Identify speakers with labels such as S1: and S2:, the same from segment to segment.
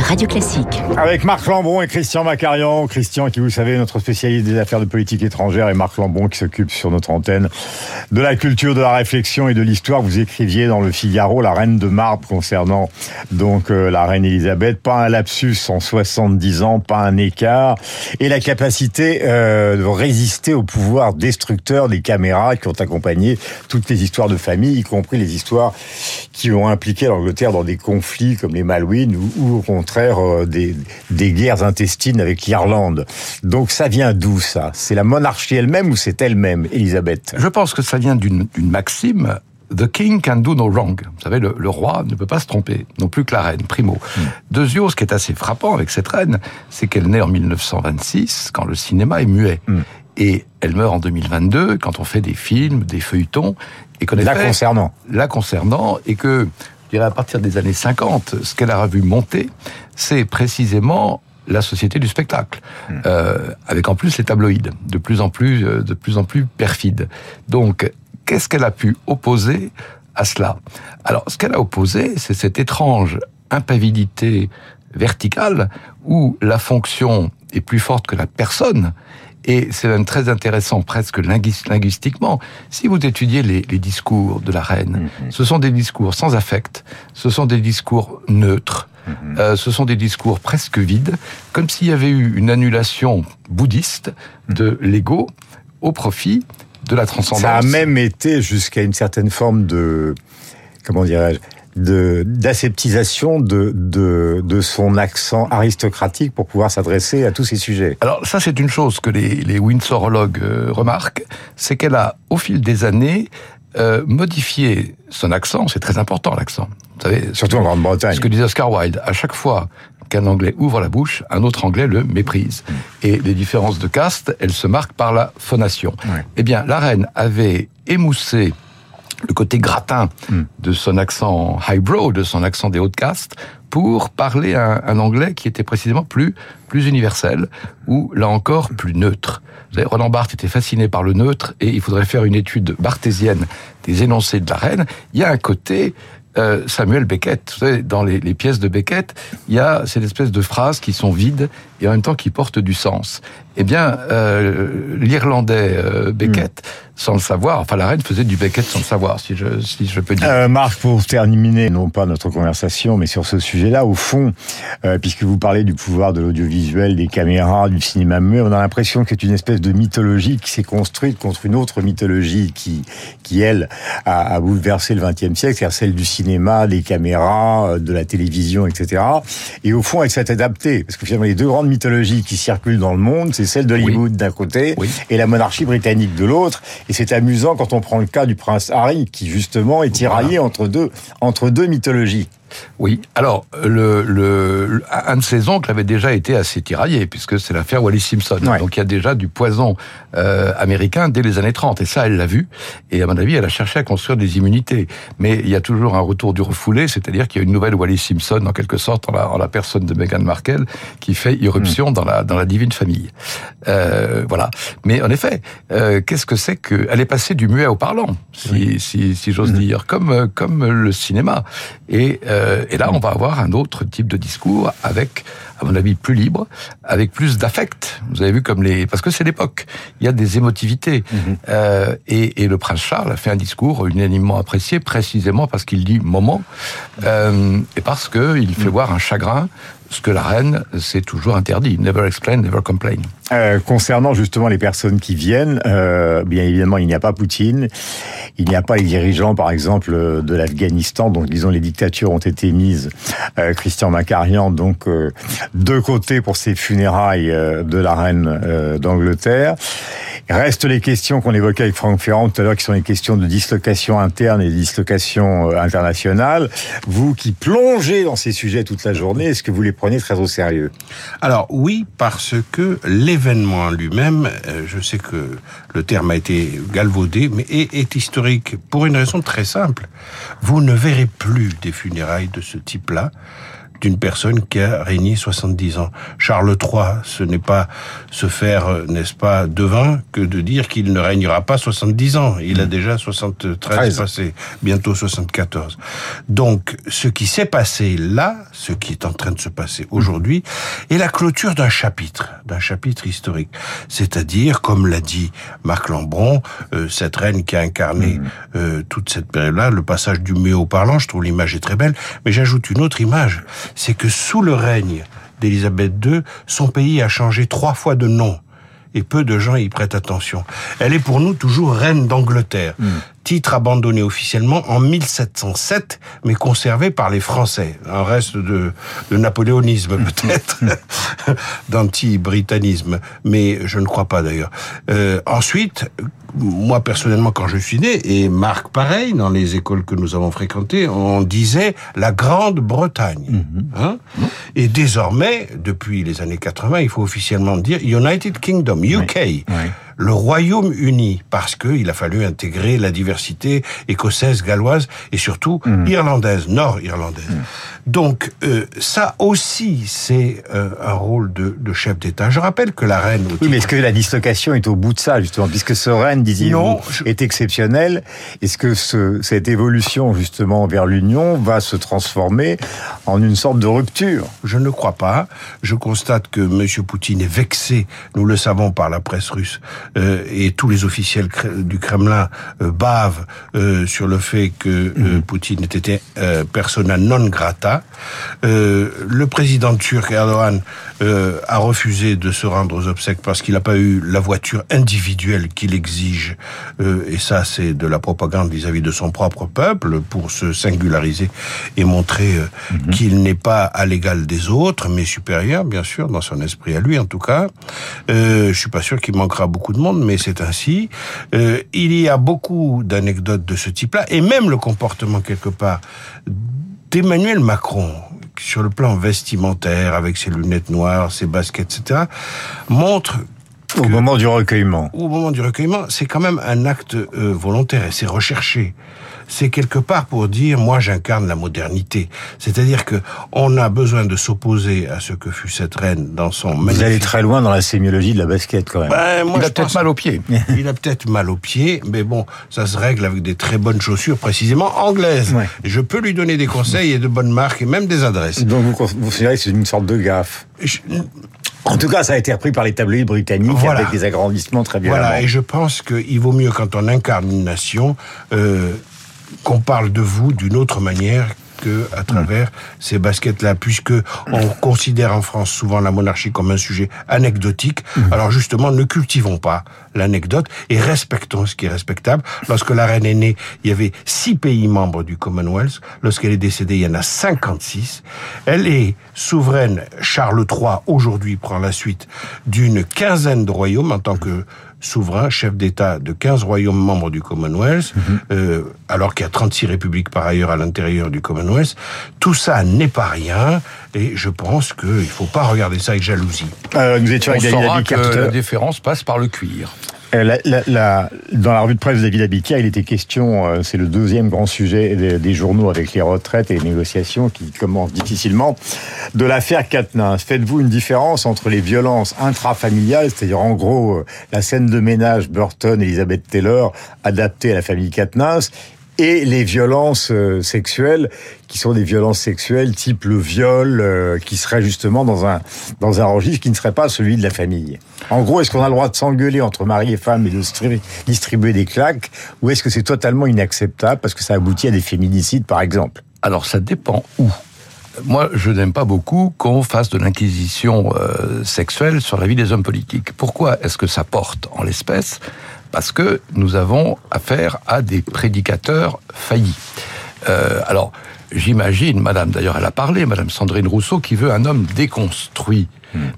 S1: Radio Classique.
S2: Avec Marc Lambron et Christian Macarian. Christian, qui vous savez, notre spécialiste des affaires de politique étrangère, et Marc Lambron, qui s'occupe sur notre antenne de la culture, de la réflexion et de l'histoire. Vous écriviez dans le Figaro la reine de marbre concernant donc euh, la reine Elisabeth. Pas un lapsus en 70 ans, pas un écart, et la capacité euh, de résister au pouvoir destructeur des caméras qui ont accompagné toutes les histoires de famille, y compris les histoires qui ont impliqué l'Angleterre dans des conflits comme les Malouines ou, ou au contraire euh, des, des guerres intestines avec l'Irlande. Donc ça vient d'où ça? C'est la monarchie elle-même ou c'est elle-même, Elisabeth?
S3: Je pense que ça vient d'une maxime The king can do no wrong. Vous savez, le, le, roi ne peut pas se tromper, non plus que la reine, primo. Mm. Deuxièmement, ce qui est assez frappant avec cette reine, c'est qu'elle naît en 1926, quand le cinéma est muet. Mm. Et elle meurt en 2022, quand on fait des films, des feuilletons, et qu'on
S2: La concernant.
S3: La concernant, et que, je dirais, à partir des années 50, ce qu'elle a vu monter, c'est précisément la société du spectacle, mmh. euh, avec en plus les tabloïds, de plus en plus, euh, de plus en plus perfides. Donc, qu'est-ce qu'elle a pu opposer à cela? Alors, ce qu'elle a opposé, c'est cette étrange impavidité verticale où la fonction est plus forte que la personne. Et c'est même très intéressant, presque linguistiquement. Si vous étudiez les, les discours de la reine, mmh. ce sont des discours sans affect, ce sont des discours neutres, Mmh. Euh, ce sont des discours presque vides, comme s'il y avait eu une annulation bouddhiste de l'ego au profit de la transcendance.
S2: Ça a même été jusqu'à une certaine forme de, comment dirais-je, d'aseptisation de, de, de son accent aristocratique pour pouvoir s'adresser à tous ces sujets.
S3: Alors ça c'est une chose que les, les Windsorologues euh, remarquent, c'est qu'elle a au fil des années euh, modifié son accent, c'est très important l'accent. Vous savez,
S2: surtout en Grande-Bretagne.
S3: Ce que disait Oscar Wilde, à chaque fois qu'un Anglais ouvre la bouche, un autre Anglais le méprise. Et les différences de caste, elles se marquent par la phonation. Eh bien, la reine avait émoussé le côté gratin mm. de son accent highbrow, de son accent des hautes castes, pour parler un, un, anglais qui était précisément plus plus universel ou là encore plus neutre. Vous savez, Roland Barthes était fasciné par le neutre et il faudrait faire une étude barthésienne des énoncés de la reine. Il y a un côté euh, Samuel Beckett. Vous savez, dans les, les, pièces de Beckett, il y a cette espèce de phrases qui sont vides et en même temps qui portent du sens. Eh bien, euh, l'Irlandais euh, Beckett, mm. sans le savoir, enfin la reine faisait du Beckett sans le savoir, si je, si je peux dire.
S2: Marc, pour terminer, non pas notre conversation, mais sur ce sujet-là, au fond, puisque vous parlez du pouvoir de l'audiovisuel, des caméras, du cinéma muet, on a l'impression que c'est une espèce de mythologie qui s'est construite contre une autre mythologie qui, qui elle, a, a bouleversé le XXe siècle, c'est-à-dire celle du cinéma, des caméras, euh, de la télévision, etc. Et au fond, elle s'est adaptée, parce que finalement, les deux grandes mythologies qui circulent dans le monde, c'est celle d'Hollywood oui. d'un côté
S3: oui.
S2: et la monarchie britannique de l'autre. Et c'est amusant quand on prend le cas du prince Harry, qui justement est tiraillé voilà. entre deux entre deux mythologies.
S3: Oui, alors le, le, un de ses oncles avait déjà été assez tiraillé puisque c'est l'affaire Wallis Simpson.
S2: Ouais.
S3: Donc il y a déjà du poison euh, américain dès les années 30 et ça elle l'a vu et à mon avis elle a cherché à construire des immunités. Mais il y a toujours un retour du refoulé, c'est-à-dire qu'il y a une nouvelle Wallis Simpson en quelque sorte en la, en la personne de Meghan Markle qui fait irruption mmh. dans la dans la divine famille. Euh, voilà. Mais en effet, euh, qu'est-ce que c'est que elle est passée du muet au parlant, si oui. si, si j'ose mmh. dire, comme comme le cinéma et euh, et là, on va avoir un autre type de discours avec, à mon avis, plus libre, avec plus d'affect. Vous avez vu comme les, parce que c'est l'époque. Il y a des émotivités. -hmm. euh, et, et, le prince Charles a fait un discours unanimement apprécié, précisément parce qu'il dit moment euh, et parce que il fait -hmm. voir un chagrin ce que la reine s'est toujours interdit. Never explain, never complain.
S2: Euh, concernant justement les personnes qui viennent, euh, bien évidemment, il n'y a pas Poutine, il n'y a pas les dirigeants, par exemple, de l'Afghanistan, donc disons les dictatures ont été mises, euh, Christian Macarian, donc euh, de côté pour ces funérailles euh, de la reine euh, d'Angleterre. Reste les questions qu'on évoquait avec Franck Ferrand tout à l'heure, qui sont les questions de dislocation interne et de dislocation euh, internationale. Vous qui plongez dans ces sujets toute la journée, est-ce que vous les prenez très au sérieux?
S4: Alors oui, parce que l'événement lui-même, je sais que le terme a été galvaudé, mais est, est, historique pour une raison très simple. Vous ne verrez plus des funérailles de ce type-là d'une personne qui a régné 70 ans. Charles III, ce n'est pas se faire, euh, n'est-ce pas, devin que de dire qu'il ne régnera pas 70 ans. Il a
S2: Mm.
S4: déjà 73 passé, bientôt 74. Donc, ce qui s'est passé là, ce qui est en train de se passer aujourd'hui, est la clôture d'un chapitre, d'un chapitre historique. C'est-à-dire, comme l'a dit Marc Lambron, euh, cette reine qui a incarné euh, toute cette période-là, le passage du muet au parlant, je trouve l'image est très belle, mais j'ajoute une autre image, c'est que sous le règne d'Élisabeth II, son pays a changé trois fois de nom. Et peu de gens y prêtent attention. Elle est pour nous toujours reine d'Angleterre. Titre abandonné officiellement en 1707, mais conservé par les Français. Un reste de, de napoléonisme peut-être, d'anti-britannisme, mais je ne crois pas d'ailleurs. Euh, ensuite, moi personnellement, quand je suis né, et Marc pareil, dans les écoles que nous avons fréquentées, on disait la Grande-Bretagne. Hein? Et désormais, depuis les années 80, il faut officiellement dire United Kingdom, UK. Le Royaume-Uni, parce qu'il a fallu intégrer la diversité écossaise, galloise et surtout irlandaise, nord-irlandaise. Donc euh, ça aussi, c'est euh, un rôle de, de chef d'État. Je rappelle que la reine...
S2: Oui, mais est-ce que la dislocation est au bout de ça, justement Puisque ce règne, disiez-vous,
S4: je-
S2: est exceptionnel, est-ce que ce, cette évolution, justement, vers l'Union va se transformer en une sorte de rupture?
S4: Je ne crois pas. Je constate que M. Poutine est vexé, nous le savons par la presse russe, euh, et tous les officiels du Kremlin bavent sur le fait que euh, Poutine était persona non grata. Euh, le président turc Erdogan euh, a refusé de se rendre aux obsèques parce qu'il n'a pas eu la voiture individuelle qu'il exige. Euh, et ça, c'est de la propagande vis-à-vis de son propre peuple pour se singulariser et montrer euh, qu'il n'est pas à l'égal des autres, mais supérieur, bien sûr, dans son esprit à lui, en tout cas. Je suis pas sûr qu'il manquera beaucoup de monde, mais c'est ainsi. Il y a beaucoup d'anecdotes de ce type-là, et même le comportement quelque part d'Emmanuel Macron sur le plan vestimentaire, avec ses lunettes noires, ses baskets, etc., montre
S2: au moment du recueillement
S4: au moment du recueillement, c'est quand même un acte euh, volontaire et c'est recherché. C'est quelque part pour dire moi j'incarne la modernité. C'est-à-dire que on a besoin de s'opposer à ce que fut cette reine dans son
S2: Vous
S4: magnifique-
S2: allez très loin dans la sémiologie de la basket, quand même.
S4: Ben, moi,
S3: Il a peut-être
S4: pense-
S3: mal aux pieds.
S4: Il a peut-être mal aux pieds, mais bon, ça se règle avec des très bonnes chaussures, précisément anglaises.
S2: Ouais.
S4: Je peux lui donner des conseils et de bonnes marques et même des adresses.
S2: Donc vous, vous considérez que c'est une sorte de gaffe
S4: Je-
S2: En tout cas, ça a été repris par les tabloïds britanniques
S4: Voilà.
S2: avec des agrandissements très violents.
S4: Voilà, et je pense qu'il vaut mieux quand on incarne une nation euh, qu'on parle de vous d'une autre manière que à travers ces baskets-là, puisque on considère en France souvent la monarchie comme un sujet anecdotique. Alors justement, ne cultivons pas l'anecdote et respectons ce qui est respectable. Lorsque la reine est née, il y avait six pays membres du Commonwealth. Lorsqu'elle est décédée, il y en a 56. Elle est souveraine. Charles III aujourd'hui prend la suite d'une quinzaine de royaumes en tant que souverain, chef d'État de 15 royaumes membres du Commonwealth, euh, alors qu'il y a 36 républiques par ailleurs à l'intérieur du Commonwealth. Tout ça n'est pas rien, et je pense qu'il ne faut pas regarder ça avec jalousie.
S2: Euh, nous étions
S3: On
S2: avec
S3: saura que la différence passe par le cuir.
S2: Euh, la- la- la- dans la revue de presse de David il était question, euh, c'est le deuxième grand sujet des, journaux avec les retraites et les négociations qui commencent difficilement, de l'affaire Quatennens. Faites-vous une différence entre les violences intrafamiliales, c'est-à-dire en gros euh, la scène de ménage Burton, Elizabeth Taylor, adaptée à la famille Quatennens, et les violences euh, sexuelles qui sont des violences sexuelles type le viol euh, qui serait justement dans un dans un registre qui ne serait pas celui de la famille. En gros, est-ce qu'on a le droit de s'engueuler entre mari et femme et de stri- distribuer des claques ou est-ce que c'est totalement inacceptable parce que ça aboutit à des féminicides par exemple?
S3: Alors ça dépend où. Moi, je n'aime pas beaucoup qu'on fasse de l'inquisition euh, sexuelle sur la vie des hommes politiques. Pourquoi est-ce que ça porte en l'espèce? Parce que nous avons affaire à des prédicateurs faillis. Euh, alors, j'imagine, Madame, d'ailleurs, elle a parlé, Madame Sandrine Rousseau, qui veut un homme déconstruit.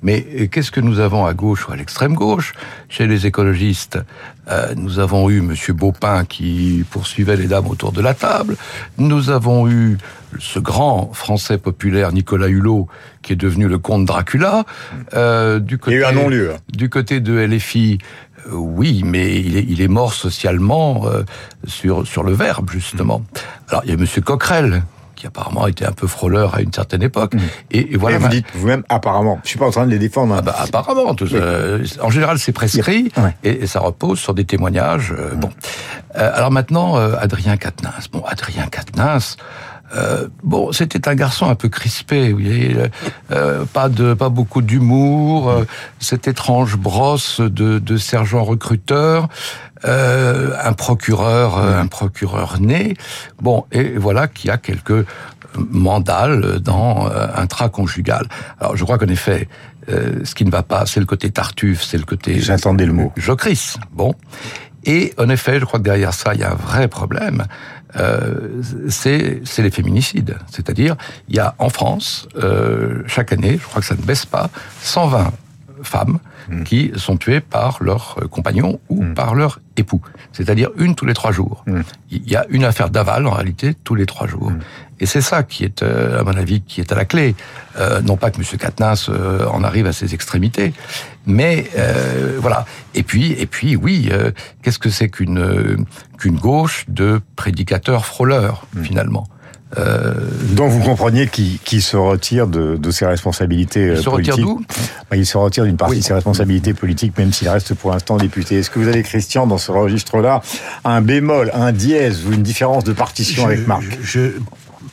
S3: Mais euh, qu'est-ce que nous avons à gauche ou à l'extrême gauche? Chez les écologistes, euh, nous avons eu Monsieur Baupin qui poursuivait les dames autour de la table. Nous avons eu ce grand Français populaire Nicolas Hulot qui est devenu le comte Dracula. Euh, du
S2: Il y a eu
S3: côté-
S2: un non-lieu.
S3: Du côté de LFI, euh, oui, mais il est, il est mort socialement euh, sur sur le verbe justement. Alors il y a Monsieur Coquerel qui apparemment était un peu frôleur à une certaine époque.
S2: Mmh.
S3: Et, et, voilà.
S2: Et vous dites vous-même apparemment. Je suis pas en train de les défendre. Hein.
S3: Ah bah, apparemment. Tout, euh, en général, c'est prescrit et, et, ça repose sur des témoignages. Euh, mmh. Bon. Euh, alors maintenant, Adrien Quatennens. Bon, Adrien Quatennens. Euh, bon, c'était un garçon un peu crispé, vous voyez, euh, pas de, pas beaucoup d'humour, euh, cette étrange brosse de, de sergent recruteur, un procureur, un procureur né. Bon, et voilà qui a quelques mandales dans un trait conjugal. Alors, je crois qu'en effet, ce qui ne va pas, c'est le côté tartuffe, c'est le côté.
S2: J'attendais le mot.
S3: Jocrisse. Bon. Et en effet, je crois que derrière ça, il y a un vrai problème. Euh, c'est les féminicides. C'est-à-dire, il y a en France, euh, chaque année, je crois que ça ne baisse pas, 120 femmes mmh. qui sont tuées par leur compagnon ou mmh. par leur époux. C'est-à-dire une tous les trois jours. Mmh. Il y a une affaire d'aval, en réalité, tous les trois jours. Et c'est ça qui est, euh, à mon avis, qui est à la clé. Euh, non pas que M. Katniss euh, en arrive à ses extrémités, mais euh, voilà. Et puis, et puis, oui, qu'est-ce que c'est qu'une qu'une gauche de prédicateurs frôleurs finalement?
S2: Euh, Donc vous compreniez qu'il qu se retire de, de ses responsabilités
S3: il se
S2: politiques.
S3: retire d'où
S2: Il se retire d'une partie oui. de ses responsabilités politiques, même s'il reste pour l'instant député. Est-ce que vous avez, Christian, dans ce registre-là, un bémol, un dièse ou une différence de partition
S4: je,
S2: avec Marc?
S4: je,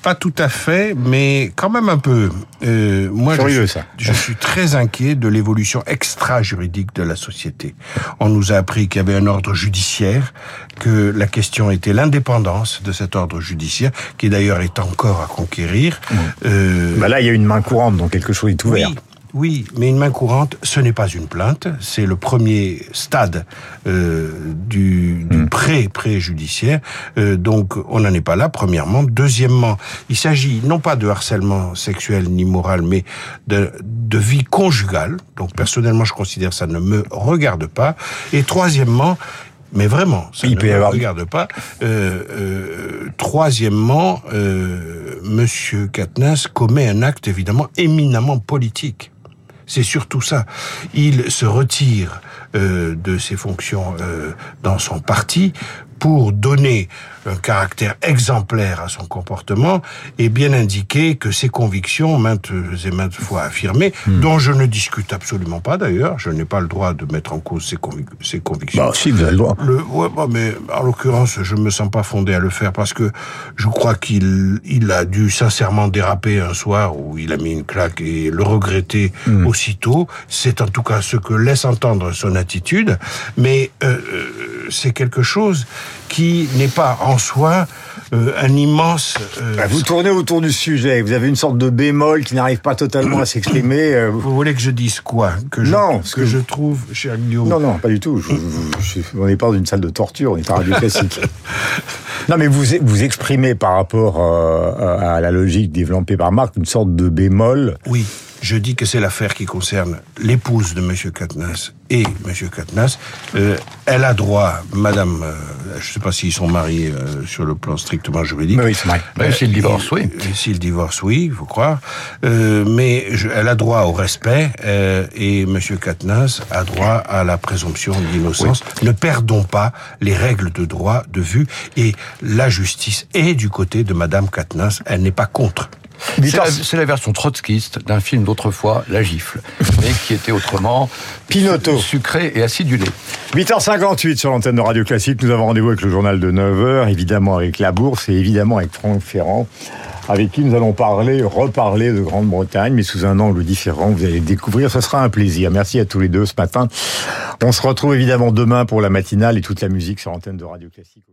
S4: pas tout à fait, mais quand même un peu. Euh, moi,
S2: Curieux,
S4: je,
S2: ça.
S4: je suis très inquiet de l'évolution extra-juridique de la société. On nous a appris qu'il y avait un ordre judiciaire, que la question était l'indépendance de cet ordre judiciaire, qui d'ailleurs est encore à conquérir.
S2: Mmh. Euh... Bah là, il y a une main courante, donc quelque chose est ouvert.
S4: Oui. Oui, mais une main courante, ce n'est pas une plainte, c'est le premier stade euh, du, du mmh. pré-pré-judiciaire. Euh, donc, on n'en est pas là, premièrement. Deuxièmement, il s'agit non pas de harcèlement sexuel ni moral, mais de, de vie conjugale. Donc, personnellement, je considère que ça ne me regarde pas. Et troisièmement, mais vraiment, ça
S2: il
S4: ne
S2: peut
S4: me
S2: avoir...
S4: regarde pas. Euh, euh, troisièmement, euh, Monsieur Katniss commet un acte évidemment éminemment politique. C'est surtout ça. Il se retire euh, de ses fonctions euh, dans son parti pour donner un caractère exemplaire à son comportement et bien indiquer que ses convictions, maintes et maintes fois affirmées, mmh. dont je ne discute absolument pas d'ailleurs, je n'ai pas le droit de mettre en cause ses, convic ses convictions.
S2: Bah, si, vous avez le droit.
S4: Le, ouais, bah, mais en l'occurrence, je me sens pas fondé à le faire parce que je crois qu'il il a dû sincèrement déraper un soir où il a mis une claque et le regretter mmh. aussitôt. C'est en tout cas ce que laisse entendre son attitude, mais euh, c'est quelque chose qui n'est pas en soi euh, un immense. Euh,
S2: vous tournez autour du sujet. Vous avez une sorte de bémol qui n'arrive pas totalement à s'exprimer. Euh...
S4: Vous voulez que je dise quoi Que je,
S2: non,
S4: que, que je trouve, cher Guillaume.
S2: Non, non, pas du tout. Je, je, je, on n'est pas dans une salle de torture. On est à radio classique. non, mais vous vous exprimez par rapport à la logique développée par Marc une sorte de bémol.
S4: Oui. Je dis que c'est l'affaire qui concerne l'épouse de M. Katniss et M. Katniss. Euh, elle a droit, Madame, euh, je ne sais pas s'ils sont mariés euh, sur le plan strictement juridique.
S2: Mais oui, c'est
S3: euh, S'il divorce, oui.
S4: S'il divorce, oui, il faut croire. Euh, mais je, elle a droit au respect et M. Katniss a droit à la présomption d'innocence. Oui. Ne perdons pas les règles de droit de vue et la justice est du côté de Madame Katniss. Elle n'est pas contre.
S3: C'est la, la, version trotskiste d'un film d'autrefois, La Gifle, mais qui était autrement
S2: Pinotto.
S3: sucré et acidulé.
S2: 8h58 sur l'antenne de Radio Classique. Nous avons rendez-vous avec le journal de 9h, évidemment avec la bourse et évidemment avec Franck Ferrand, avec qui nous allons parler, reparler de Grande-Bretagne, mais sous un angle différent. Vous allez le découvrir. Ce sera un plaisir. Merci à tous les deux ce matin. On se retrouve évidemment demain pour la matinale et toute la musique sur l'antenne de Radio Classique.